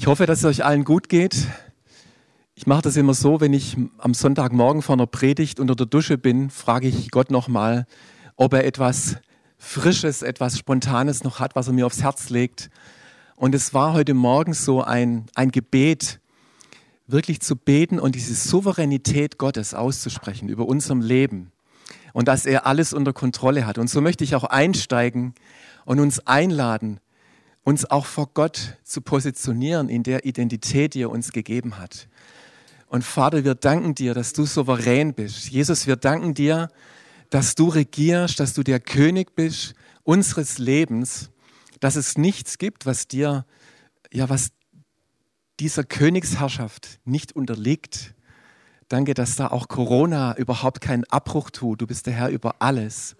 Ich hoffe, dass es euch allen gut geht. Ich mache das immer so, wenn ich am Sonntagmorgen vor einer Predigt unter der Dusche bin, frage ich Gott nochmal, ob er etwas Frisches, etwas Spontanes noch hat, was er mir aufs Herz legt. Und es war heute Morgen so ein, ein Gebet, wirklich zu beten und diese Souveränität Gottes auszusprechen über unserem Leben und dass er alles unter Kontrolle hat. Und so möchte ich auch einsteigen und uns einladen, uns auch vor Gott zu positionieren in der Identität, die er uns gegeben hat. Und Vater, wir danken dir, dass du souverän bist. Jesus, wir danken dir, dass du regierst, dass du der König bist unseres Lebens, dass es nichts gibt, was dir, ja, was dieser Königsherrschaft nicht unterliegt. Danke, dass da auch Corona überhaupt keinen Abbruch tut. Du bist der Herr über alles.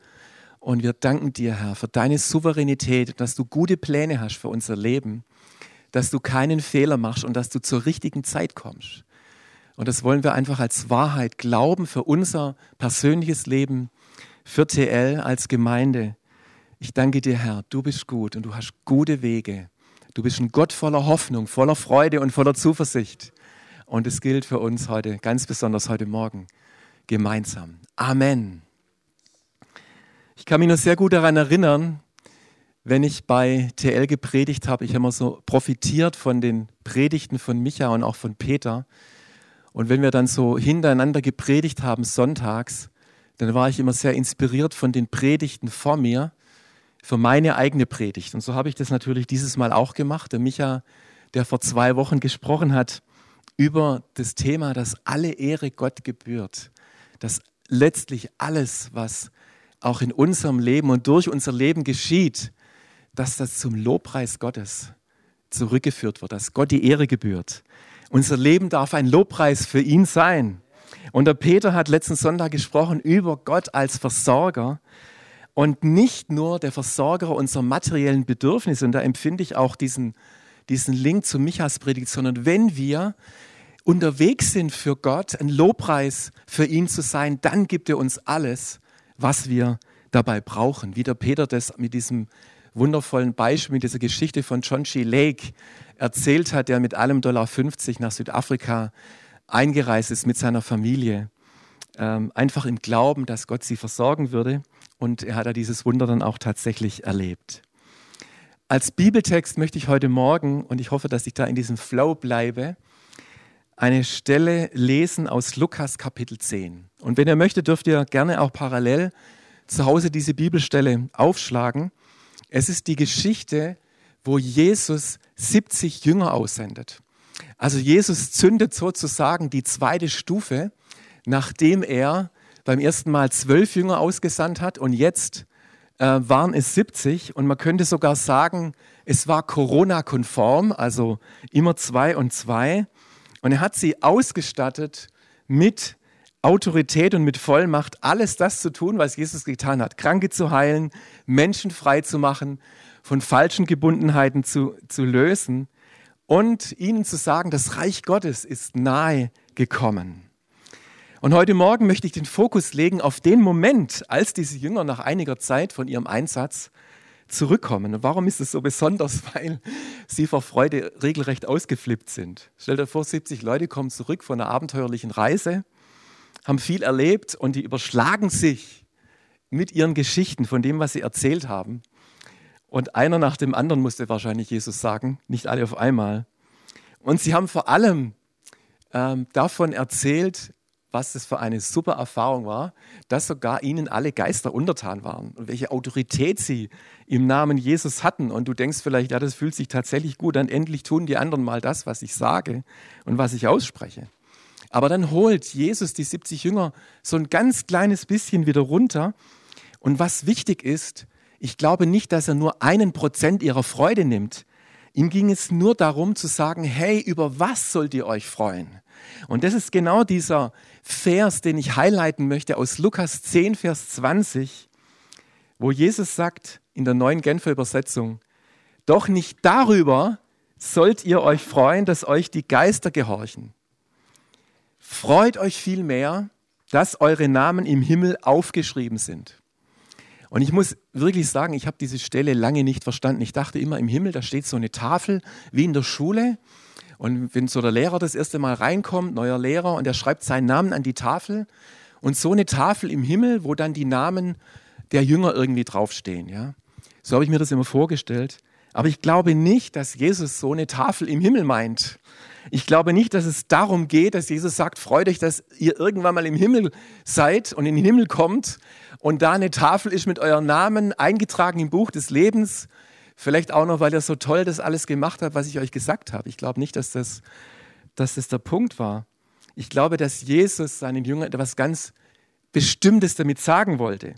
Und wir danken dir, Herr, für deine Souveränität, dass du gute Pläne hast für unser Leben, dass du keinen Fehler machst und dass du zur richtigen Zeit kommst. Und das wollen wir einfach als Wahrheit glauben für unser persönliches Leben, für TL als Gemeinde. Ich danke dir, Herr, du bist gut und du hast gute Wege. Du bist ein Gott voller Hoffnung, voller Freude und voller Zuversicht. Und es gilt für uns heute, ganz besonders heute Morgen, gemeinsam. Amen. Ich kann mich noch sehr gut daran erinnern, wenn ich bei TL gepredigt habe, ich habe immer so profitiert von den Predigten von Micha und auch von Peter. Und wenn wir dann so hintereinander gepredigt haben sonntags, dann war ich immer sehr inspiriert von den Predigten vor mir für meine eigene Predigt. Und so habe ich das natürlich dieses Mal auch gemacht. Der Micha, der vor zwei Wochen gesprochen hat, über das Thema, dass alle Ehre Gott gebührt, dass letztlich alles, was auch in unserem Leben und durch unser Leben geschieht, dass das zum Lobpreis Gottes zurückgeführt wird, dass Gott die Ehre gebührt. Unser Leben darf ein Lobpreis für ihn sein. Und der Peter hat letzten Sonntag gesprochen über Gott als Versorger und nicht nur der Versorger unserer materiellen Bedürfnisse. Und da empfinde ich auch diesen, diesen Link zu Michas Predigt, sondern wenn wir unterwegs sind für Gott, ein Lobpreis für ihn zu sein, dann gibt er uns alles, was wir dabei brauchen. Wie der Peter das mit diesem wundervollen Beispiel, mit dieser Geschichte von John G. Lake erzählt hat, der mit allem Dollar 50 nach Südafrika eingereist ist mit seiner Familie. Ähm, einfach im Glauben, dass Gott sie versorgen würde. Und er hat ja dieses Wunder dann auch tatsächlich erlebt. Als Bibeltext möchte ich heute Morgen, und ich hoffe, dass ich da in diesem Flow bleibe, eine Stelle lesen aus Lukas Kapitel 10. Und wenn ihr möchtet, dürft ihr gerne auch parallel zu Hause diese Bibelstelle aufschlagen. Es ist die Geschichte, wo Jesus 70 Jünger aussendet. Also Jesus zündet sozusagen die zweite Stufe, nachdem er beim ersten Mal zwölf Jünger ausgesandt hat und jetzt äh, waren es 70 und man könnte sogar sagen, es war Corona-konform, also immer zwei und zwei. Und er hat sie ausgestattet mit Autorität und mit Vollmacht, alles das zu tun, was Jesus getan hat. Kranke zu heilen, Menschen frei zu machen, von falschen Gebundenheiten zu, zu lösen und ihnen zu sagen, das Reich Gottes ist nahe gekommen. Und heute Morgen möchte ich den Fokus legen auf den Moment, als diese Jünger nach einiger Zeit von ihrem Einsatz zurückkommen. Und warum ist es so besonders? Weil sie vor Freude regelrecht ausgeflippt sind. Stell dir vor, 70 Leute kommen zurück von einer abenteuerlichen Reise, haben viel erlebt und die überschlagen sich mit ihren Geschichten von dem, was sie erzählt haben. Und einer nach dem anderen musste wahrscheinlich Jesus sagen, nicht alle auf einmal. Und sie haben vor allem ähm, davon erzählt, was das für eine super Erfahrung war, dass sogar ihnen alle Geister untertan waren und welche Autorität sie im Namen Jesus hatten. Und du denkst vielleicht, ja, das fühlt sich tatsächlich gut an, endlich tun die anderen mal das, was ich sage und was ich ausspreche. Aber dann holt Jesus die 70 Jünger so ein ganz kleines bisschen wieder runter. Und was wichtig ist, ich glaube nicht, dass er nur einen Prozent ihrer Freude nimmt. Ihm ging es nur darum zu sagen, hey, über was sollt ihr euch freuen? Und das ist genau dieser Vers, den ich highlighten möchte aus Lukas 10, Vers 20, wo Jesus sagt in der neuen Genfer Übersetzung, doch nicht darüber sollt ihr euch freuen, dass euch die Geister gehorchen. Freut euch vielmehr, dass eure Namen im Himmel aufgeschrieben sind. Und ich muss wirklich sagen, ich habe diese Stelle lange nicht verstanden. Ich dachte immer, im Himmel, da steht so eine Tafel wie in der Schule Und wenn so der Lehrer das erste Mal reinkommt, neuer Lehrer, und er schreibt seinen Namen an die Tafel und so eine Tafel im Himmel, wo dann die Namen der Jünger irgendwie draufstehen. Ja? So habe ich mir das immer vorgestellt. Aber ich glaube nicht, dass Jesus so eine Tafel im Himmel meint. Ich glaube nicht, dass es darum geht, dass Jesus sagt, freut euch, dass ihr irgendwann mal im Himmel seid und in den Himmel kommt und da eine Tafel ist mit euren Namen eingetragen im Buch des Lebens. Vielleicht auch noch, weil ihr so toll das alles gemacht habt, was ich euch gesagt habe. Ich glaube nicht, dass das, dass das der Punkt war. Ich glaube, dass Jesus seinen Jüngern etwas ganz Bestimmtes damit sagen wollte.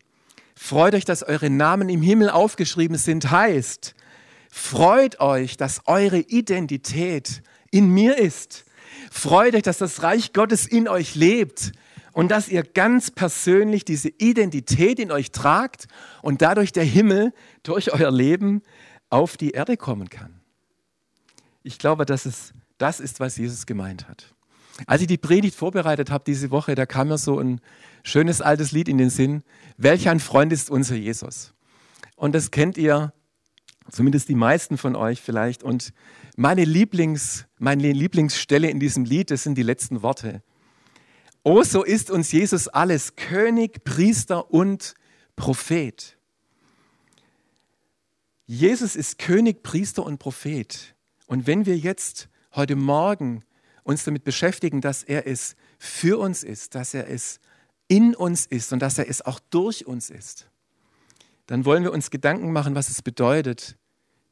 Freut euch, dass eure Namen im Himmel aufgeschrieben sind, heißt, freut euch, dass eure Identität in mir ist. Freut euch, dass das Reich Gottes in euch lebt und dass ihr ganz persönlich diese Identität in euch tragt und dadurch der Himmel durch euer Leben auf die Erde kommen kann. Ich glaube, dass es das ist, was Jesus gemeint hat. Als ich die Predigt vorbereitet habe diese Woche, da kam mir so ein schönes altes Lied in den Sinn. Welch ein Freund ist unser Jesus? Und das kennt ihr, zumindest die meisten von euch vielleicht. Und meine, Lieblings, meine Lieblingsstelle in diesem Lied, das sind die letzten Worte. Oh, so ist uns Jesus alles, König, Priester und Prophet. Jesus ist König, Priester und Prophet. Und wenn wir jetzt heute Morgen uns damit beschäftigen, dass er es für uns ist, dass er es in uns ist und dass er es auch durch uns ist, dann wollen wir uns Gedanken machen, was es bedeutet,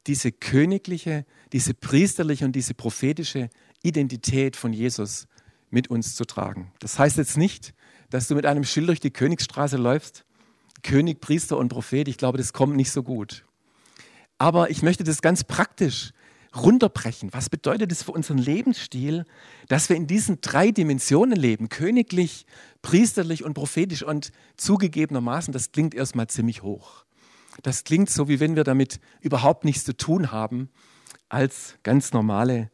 diese königliche, diese priesterliche und diese prophetische Identität von Jesus mit uns zu tragen. Das heißt jetzt nicht, dass du mit einem Schild durch die Königsstraße läufst, König, Priester und Prophet. Ich glaube, das kommt nicht so gut. Aber ich möchte das ganz praktisch runterbrechen. Was bedeutet es für unseren Lebensstil, dass wir in diesen drei Dimensionen leben? Königlich, priesterlich und prophetisch. Und zugegebenermaßen, das klingt erstmal ziemlich hoch. Das klingt so, wie wenn wir damit überhaupt nichts zu tun haben als ganz normale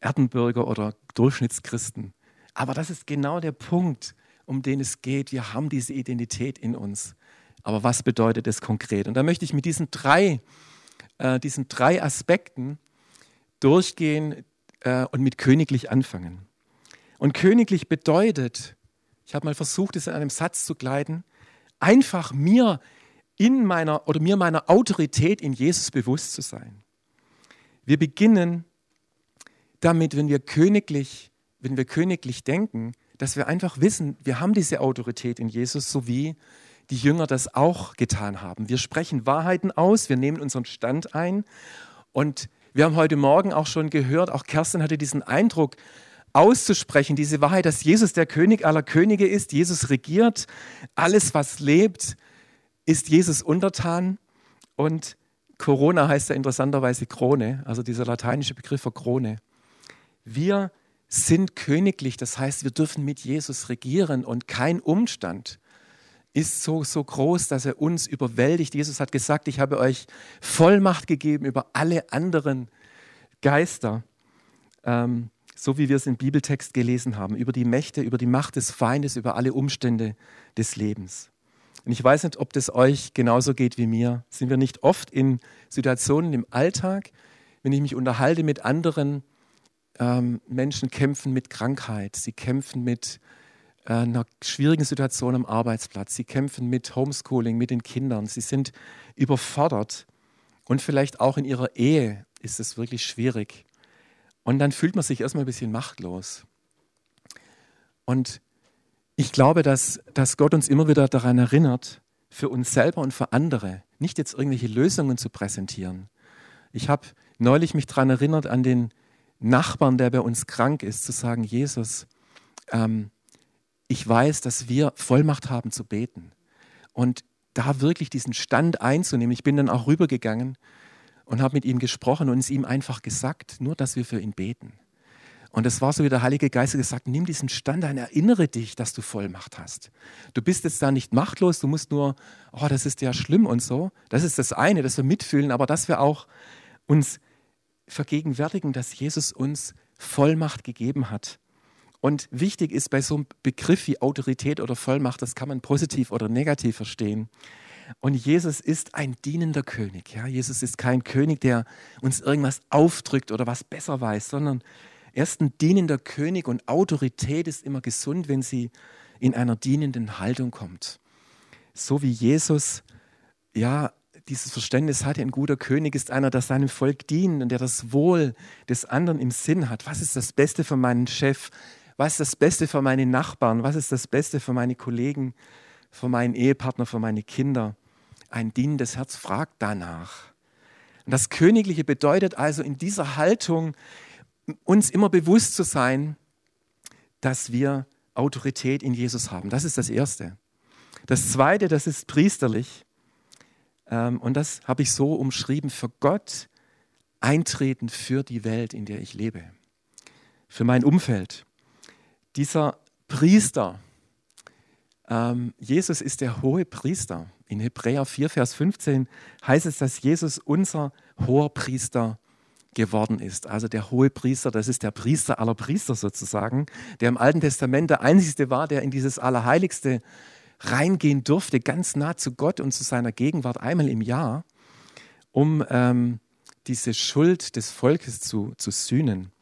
Erdenbürger oder Durchschnittschristen. Aber das ist genau der Punkt, um den es geht. Wir haben diese Identität in uns. Aber was bedeutet es konkret? Und da möchte ich mit diesen drei, äh, diesen drei Aspekten durchgehen äh, und mit königlich anfangen. Und königlich bedeutet, ich habe mal versucht, es in einem Satz zu gleiten, einfach mir in meiner oder mir meiner Autorität in Jesus bewusst zu sein. Wir beginnen damit, wenn wir königlich, wenn wir königlich denken, dass wir einfach wissen, wir haben diese Autorität in Jesus, so wie die Jünger das auch getan haben. Wir sprechen Wahrheiten aus, wir nehmen unseren Stand ein und wir haben heute Morgen auch schon gehört, auch Kerstin hatte diesen Eindruck auszusprechen, diese Wahrheit, dass Jesus der König aller Könige ist, Jesus regiert, alles was lebt, ist Jesus untertan und Corona heißt ja interessanterweise Krone, also dieser lateinische Begriff für Krone. Wir sind königlich, das heißt, wir dürfen mit Jesus regieren und kein Umstand ist so, so groß, dass er uns überwältigt. Jesus hat gesagt, ich habe euch Vollmacht gegeben über alle anderen Geister, ähm, so wie wir es im Bibeltext gelesen haben, über die Mächte, über die Macht des Feindes, über alle Umstände des Lebens. Und ich weiß nicht, ob das euch genauso geht wie mir. Sind wir nicht oft in Situationen im Alltag, wenn ich mich unterhalte mit anderen ähm, Menschen, kämpfen mit Krankheit, sie kämpfen mit äh, einer schwierigen Situation am Arbeitsplatz. Sie kämpfen mit Homeschooling, mit den Kindern. Sie sind überfordert. Und vielleicht auch in ihrer Ehe ist es wirklich schwierig. Und dann fühlt man sich erstmal ein bisschen machtlos. Und ich glaube, dass, dass Gott uns immer wieder daran erinnert, für uns selber und für andere nicht jetzt irgendwelche Lösungen zu präsentieren. Ich habe neulich mich daran erinnert, an den Nachbarn, der bei uns krank ist, zu sagen, Jesus, ähm, ich weiß, dass wir Vollmacht haben zu beten. Und da wirklich diesen Stand einzunehmen. Ich bin dann auch rübergegangen und habe mit ihm gesprochen und es ihm einfach gesagt, nur dass wir für ihn beten. Und es war so, wie der Heilige Geist gesagt, nimm diesen Stand ein, erinnere dich, dass du Vollmacht hast. Du bist jetzt da nicht machtlos, du musst nur, oh, das ist ja schlimm und so. Das ist das eine, dass wir mitfühlen, aber dass wir auch uns vergegenwärtigen, dass Jesus uns Vollmacht gegeben hat. Und wichtig ist bei so einem Begriff wie Autorität oder Vollmacht, das kann man positiv oder negativ verstehen. Und Jesus ist ein dienender König. Ja? Jesus ist kein König, der uns irgendwas aufdrückt oder was besser weiß, sondern Er ist ein dienender König und Autorität ist immer gesund, wenn sie in einer dienenden Haltung kommt. So wie Jesus ja dieses Verständnis hatte, ein guter König ist einer, der seinem Volk dient und der das Wohl des anderen im Sinn hat. Was ist das Beste für meinen Chef? Was ist das Beste für meine Nachbarn? Was ist das Beste für meine Kollegen, für meinen Ehepartner, für meine Kinder? Ein dienendes Herz fragt danach. Und das Königliche bedeutet also in dieser Haltung, uns immer bewusst zu sein, dass wir Autorität in Jesus haben. Das ist das Erste. Das Zweite, das ist priesterlich. Ähm, und das habe ich so umschrieben, für Gott eintreten für die Welt, in der ich lebe, für mein Umfeld. Dieser Priester, ähm, Jesus ist der hohe Priester. In Hebräer 4, Vers 15 heißt es, dass Jesus unser hoher Priester geworden ist. Also der hohe Priester, das ist der Priester aller Priester sozusagen, der im Alten Testament der einzige war, der in dieses Allerheiligste reingehen durfte, ganz nah zu Gott und zu seiner Gegenwart einmal im Jahr, um ähm, diese Schuld des Volkes zu, zu sühnen.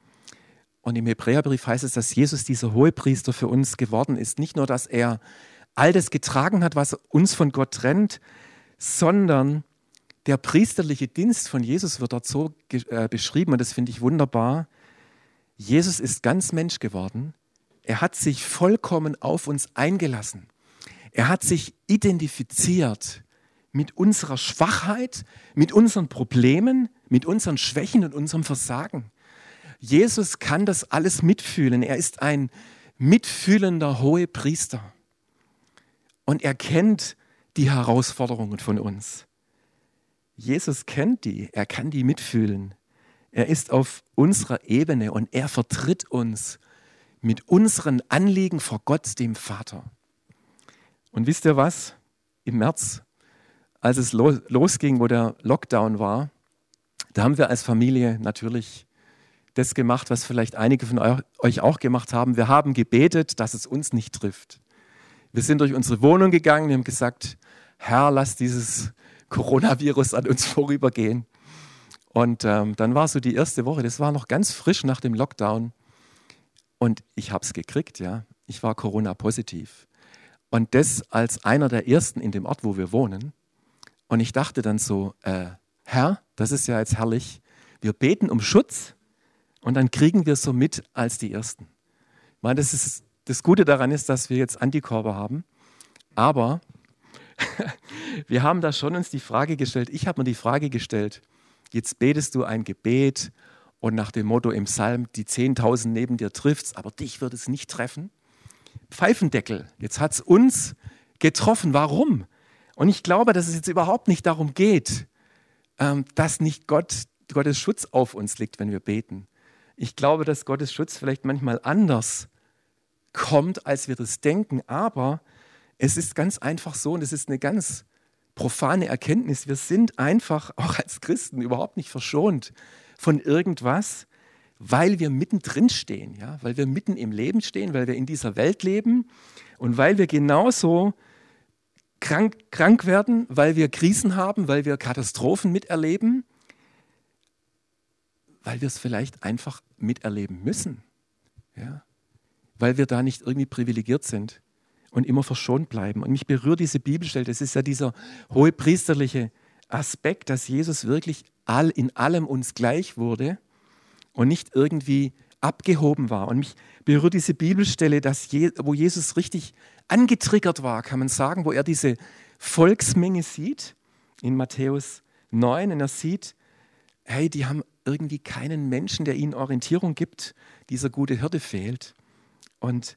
Und im Hebräerbrief heißt es, dass Jesus dieser Hohepriester für uns geworden ist. Nicht nur, dass er all das getragen hat, was uns von Gott trennt, sondern der priesterliche Dienst von Jesus wird dort so äh, beschrieben und das finde ich wunderbar. Jesus ist ganz Mensch geworden. Er hat sich vollkommen auf uns eingelassen. Er hat sich identifiziert mit unserer Schwachheit, mit unseren Problemen, mit unseren Schwächen und unserem Versagen. Jesus kann das alles mitfühlen. Er ist ein mitfühlender hohe Priester. Und er kennt die Herausforderungen von uns. Jesus kennt die, er kann die mitfühlen. Er ist auf unserer Ebene und er vertritt uns mit unseren Anliegen vor Gott, dem Vater. Und wisst ihr was? Im März, als es losging, wo der Lockdown war, da haben wir als Familie natürlich das gemacht, was vielleicht einige von euch auch gemacht haben. Wir haben gebetet, dass es uns nicht trifft. Wir sind durch unsere Wohnung gegangen, wir haben gesagt, Herr, lass dieses Coronavirus an uns vorübergehen. Und ähm, dann war so die erste Woche, das war noch ganz frisch nach dem Lockdown. Und ich habe es gekriegt, ja. Ich war Corona-positiv. Und das als einer der ersten in dem Ort, wo wir wohnen. Und ich dachte dann so, äh, Herr, das ist ja jetzt herrlich. Wir beten um Schutz und dann kriegen wir so mit als die Ersten. Ich meine, das, ist, das Gute daran ist, dass wir jetzt Antikörper haben. Aber wir haben da schon uns die Frage gestellt, ich habe mir die Frage gestellt, jetzt betest du ein Gebet und nach dem Motto im Psalm, die 10.000 neben dir trifft's, aber dich wird es nicht treffen. Pfeifendeckel, jetzt hat es uns getroffen. Warum? Und ich glaube, dass es jetzt überhaupt nicht darum geht, ähm, dass nicht Gott, Gottes Schutz auf uns liegt, wenn wir beten. Ich glaube, dass Gottes Schutz vielleicht manchmal anders kommt, als wir das denken, aber es ist ganz einfach so und es ist eine ganz profane Erkenntnis. Wir sind einfach auch als Christen überhaupt nicht verschont von irgendwas, weil wir mittendrin stehen, ja? weil wir mitten im Leben stehen, weil wir in dieser Welt leben und weil wir genauso krank, krank werden, weil wir Krisen haben, weil wir Katastrophen miterleben, weil wir es vielleicht einfach miterleben müssen, ja? weil wir da nicht irgendwie privilegiert sind und immer verschont bleiben. Und mich berührt diese Bibelstelle, das ist ja dieser hohe priesterliche Aspekt, dass Jesus wirklich all, in allem uns gleich wurde und nicht irgendwie abgehoben war. Und mich berührt diese Bibelstelle, dass Je, wo Jesus richtig angetriggert war, kann man sagen, wo er diese Volksmenge sieht in Matthäus 9 und er sieht, hey, die haben irgendwie keinen Menschen, der ihnen Orientierung gibt. Dieser gute Hirte fehlt. Und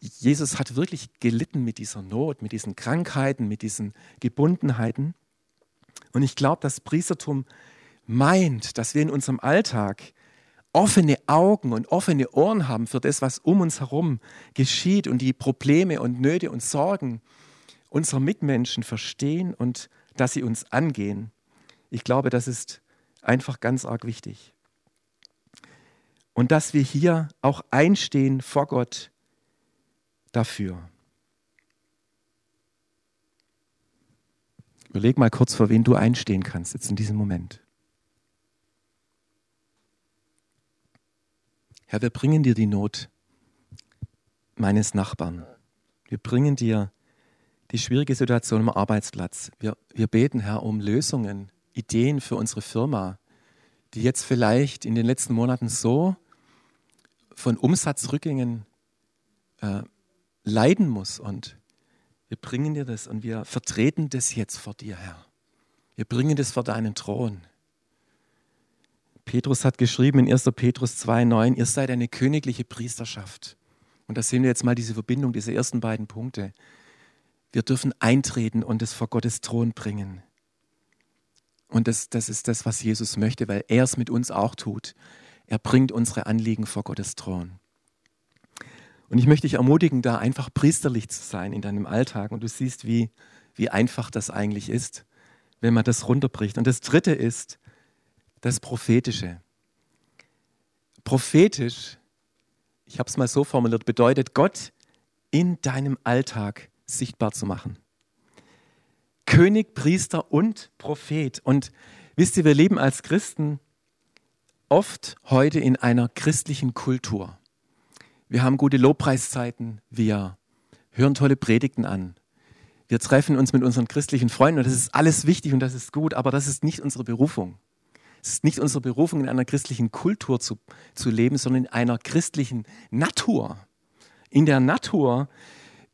Jesus hat wirklich gelitten mit dieser Not, mit diesen Krankheiten, mit diesen Gebundenheiten. Und ich glaube, das Priestertum meint, dass wir in unserem Alltag offene Augen und offene Ohren haben für das, was um uns herum geschieht und die Probleme und Nöte und Sorgen unserer Mitmenschen verstehen und dass sie uns angehen. Ich glaube, das ist einfach ganz arg wichtig. Und dass wir hier auch einstehen vor Gott dafür. Überleg mal kurz, vor wen du einstehen kannst, jetzt in diesem Moment. Herr, wir bringen dir die Not meines Nachbarn. Wir bringen dir die schwierige Situation am Arbeitsplatz. Wir, wir beten, Herr, um Lösungen, Ideen für unsere Firma, die jetzt vielleicht in den letzten Monaten so von Umsatzrückgängen äh, leiden muss. Und wir bringen dir das und wir vertreten das jetzt vor dir, Herr. Wir bringen das vor deinen Thron. Petrus hat geschrieben in 1. Petrus 2,9, ihr seid eine königliche Priesterschaft. Und da sehen wir jetzt mal diese Verbindung, diese ersten beiden Punkte. Wir dürfen eintreten und es vor Gottes Thron bringen. Und das, das ist das, was Jesus möchte, weil er es mit uns auch tut. Er bringt unsere Anliegen vor Gottes Thron. Und ich möchte dich ermutigen, da einfach priesterlich zu sein in deinem Alltag. Und du siehst, wie, wie einfach das eigentlich ist, wenn man das runterbricht. Und das Dritte ist das Prophetische. Prophetisch, ich habe es mal so formuliert, bedeutet Gott in deinem Alltag sichtbar zu machen. König, Priester und Prophet. Und wisst ihr, wir leben als Christen oft heute in einer christlichen Kultur. Wir haben gute Lobpreiszeiten, wir hören tolle Predigten an, wir treffen uns mit unseren christlichen Freunden und das ist alles wichtig und das ist gut, aber das ist nicht unsere Berufung. Es ist nicht unsere Berufung, in einer christlichen Kultur zu, zu leben, sondern in einer christlichen Natur. In der Natur,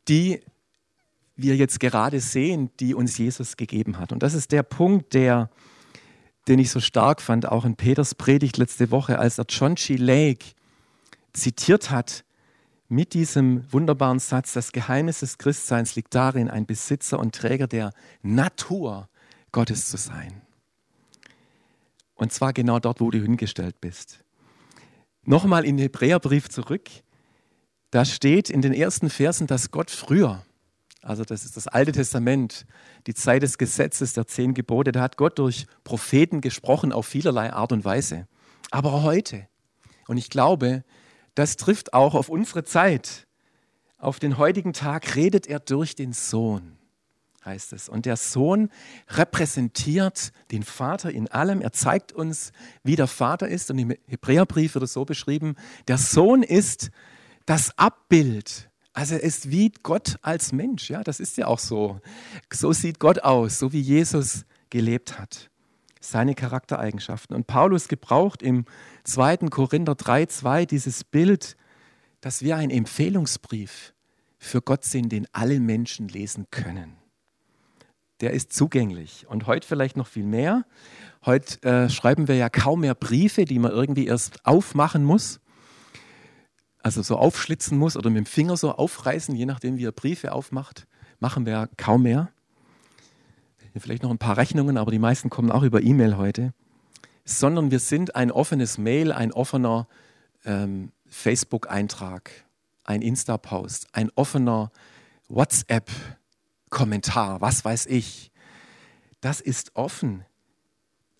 die wir jetzt gerade sehen, die uns Jesus gegeben hat. Und das ist der Punkt, der, den ich so stark fand, auch in Peters Predigt letzte Woche, als er John G. Lake zitiert hat mit diesem wunderbaren Satz, das Geheimnis des Christseins liegt darin, ein Besitzer und Träger der Natur Gottes zu sein. Und zwar genau dort, wo du hingestellt bist. Nochmal in den Hebräerbrief zurück. Da steht in den ersten Versen, dass Gott früher also das ist das Alte Testament, die Zeit des Gesetzes der zehn Gebote. Da hat Gott durch Propheten gesprochen auf vielerlei Art und Weise. Aber heute, und ich glaube, das trifft auch auf unsere Zeit, auf den heutigen Tag redet er durch den Sohn, heißt es. Und der Sohn repräsentiert den Vater in allem. Er zeigt uns, wie der Vater ist. Und im Hebräerbrief wird es so beschrieben, der Sohn ist das Abbild also er ist wie Gott als Mensch, ja, das ist ja auch so. So sieht Gott aus, so wie Jesus gelebt hat. Seine Charaktereigenschaften. Und Paulus gebraucht im 2. Korinther 3,2 dieses Bild, dass wir ein Empfehlungsbrief für Gott sind, den alle Menschen lesen können. Der ist zugänglich. Und heute vielleicht noch viel mehr. Heute äh, schreiben wir ja kaum mehr Briefe, die man irgendwie erst aufmachen muss also so aufschlitzen muss oder mit dem Finger so aufreißen, je nachdem, wie er Briefe aufmacht, machen wir kaum mehr. Vielleicht noch ein paar Rechnungen, aber die meisten kommen auch über E-Mail heute. Sondern wir sind ein offenes Mail, ein offener ähm, Facebook-Eintrag, ein Insta-Post, ein offener WhatsApp-Kommentar, was weiß ich. Das ist offen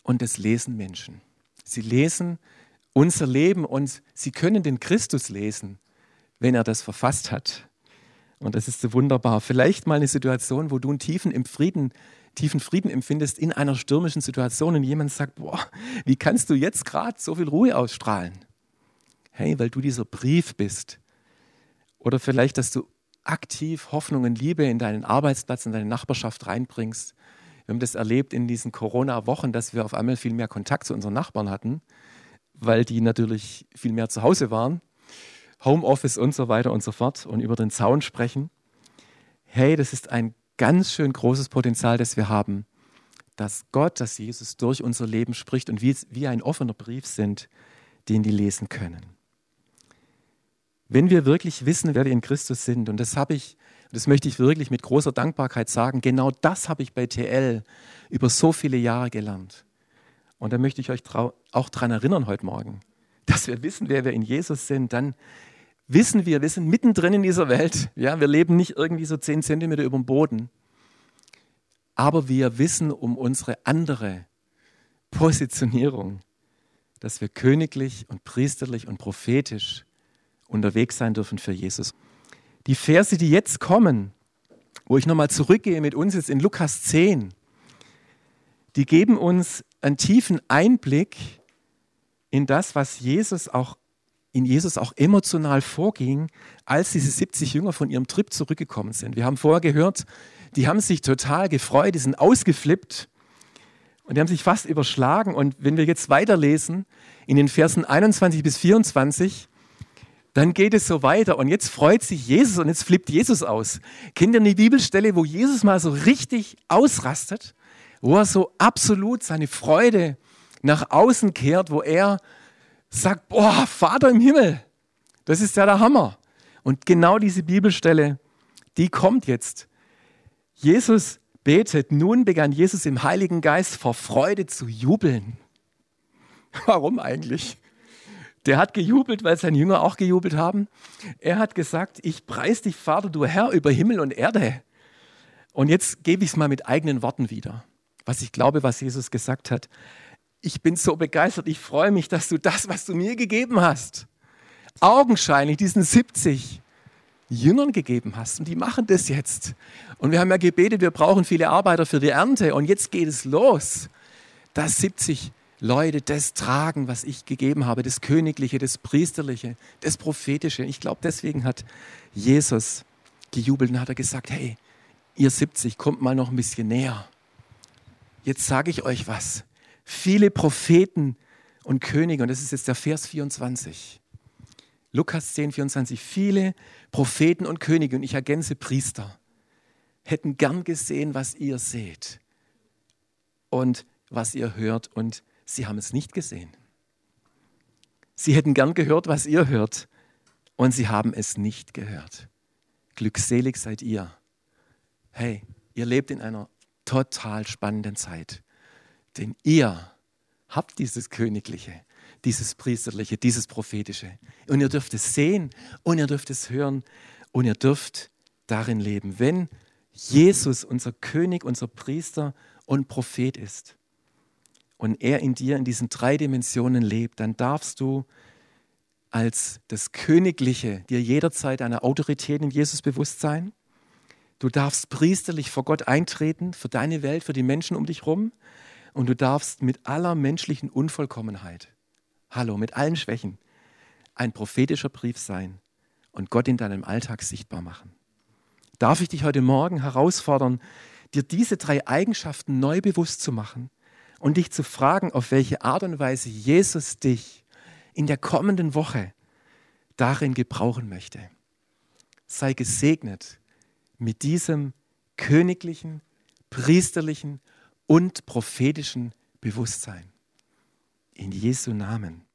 und das lesen Menschen. Sie lesen unser Leben und sie können den Christus lesen, wenn er das verfasst hat. Und das ist so wunderbar. Vielleicht mal eine Situation, wo du einen tiefen, im Frieden, tiefen Frieden empfindest in einer stürmischen Situation und jemand sagt, boah, wie kannst du jetzt gerade so viel Ruhe ausstrahlen? Hey, weil du dieser Brief bist. Oder vielleicht, dass du aktiv Hoffnung und Liebe in deinen Arbeitsplatz, in deine Nachbarschaft reinbringst. Wir haben das erlebt in diesen Corona-Wochen, dass wir auf einmal viel mehr Kontakt zu unseren Nachbarn hatten weil die natürlich viel mehr zu Hause waren, Homeoffice und so weiter und so fort und über den Zaun sprechen. Hey, das ist ein ganz schön großes Potenzial, das wir haben, dass Gott, dass Jesus durch unser Leben spricht und wie ein offener Brief sind, den die lesen können. Wenn wir wirklich wissen, wer wir in Christus sind, und das habe ich, das möchte ich wirklich mit großer Dankbarkeit sagen, genau das habe ich bei TL über so viele Jahre gelernt. Und da möchte ich euch auch daran erinnern heute Morgen, dass wir wissen, wer wir in Jesus sind. Dann wissen wir, wir sind mittendrin in dieser Welt. Ja, wir leben nicht irgendwie so zehn Zentimeter über dem Boden. Aber wir wissen um unsere andere Positionierung, dass wir königlich und priesterlich und prophetisch unterwegs sein dürfen für Jesus. Die Verse, die jetzt kommen, wo ich nochmal zurückgehe mit uns jetzt in Lukas 10, die geben uns einen tiefen Einblick in das, was Jesus auch in Jesus auch emotional vorging, als diese 70 Jünger von ihrem Trip zurückgekommen sind. Wir haben vorher gehört, die haben sich total gefreut, die sind ausgeflippt und die haben sich fast überschlagen. Und wenn wir jetzt weiterlesen, in den Versen 21 bis 24, dann geht es so weiter. Und jetzt freut sich Jesus und jetzt flippt Jesus aus. Kennt ihr eine Bibelstelle, wo Jesus mal so richtig ausrastet? Wo er so absolut seine Freude nach außen kehrt, wo er sagt, boah, Vater im Himmel, das ist ja der Hammer. Und genau diese Bibelstelle, die kommt jetzt. Jesus betet, nun begann Jesus im Heiligen Geist vor Freude zu jubeln. Warum eigentlich? Der hat gejubelt, weil seine Jünger auch gejubelt haben. Er hat gesagt, ich preis dich, Vater, du Herr über Himmel und Erde. Und jetzt gebe ich es mal mit eigenen Worten wieder, was ich glaube, was Jesus gesagt hat ich bin so begeistert, ich freue mich, dass du das, was du mir gegeben hast, augenscheinlich diesen 70 Jüngern gegeben hast. Und die machen das jetzt. Und wir haben ja gebetet, wir brauchen viele Arbeiter für die Ernte. Und jetzt geht es los, dass 70 Leute das tragen, was ich gegeben habe, das Königliche, das Priesterliche, das Prophetische. Ich glaube, deswegen hat Jesus gejubelt und hat er gesagt, hey, ihr 70, kommt mal noch ein bisschen näher. Jetzt sage ich euch was viele Propheten und Könige, und das ist jetzt der Vers 24. Lukas 10, 24. Viele Propheten und Könige, und ich ergänze Priester, hätten gern gesehen, was ihr seht und was ihr hört, und sie haben es nicht gesehen. Sie hätten gern gehört, was ihr hört, und sie haben es nicht gehört. Glückselig seid ihr. Hey, ihr lebt in einer total spannenden Zeit. Denn ihr habt dieses Königliche, dieses Priesterliche, dieses Prophetische. Und ihr dürft es sehen und ihr dürft es hören und ihr dürft darin leben. Wenn Jesus unser König, unser Priester und Prophet ist und er in dir in diesen drei Dimensionen lebt, dann darfst du als das Königliche dir jederzeit einer Autorität in Jesus bewusst sein. Du darfst priesterlich vor Gott eintreten, für deine Welt, für die Menschen um dich herum. Und du darfst mit aller menschlichen Unvollkommenheit, hallo, mit allen Schwächen, ein prophetischer Brief sein und Gott in deinem Alltag sichtbar machen. Darf ich dich heute Morgen herausfordern, dir diese drei Eigenschaften neu bewusst zu machen und dich zu fragen, auf welche Art und Weise Jesus dich in der kommenden Woche darin gebrauchen möchte. Sei gesegnet mit diesem königlichen, priesterlichen und prophetischen Bewusstsein. In Jesu Namen.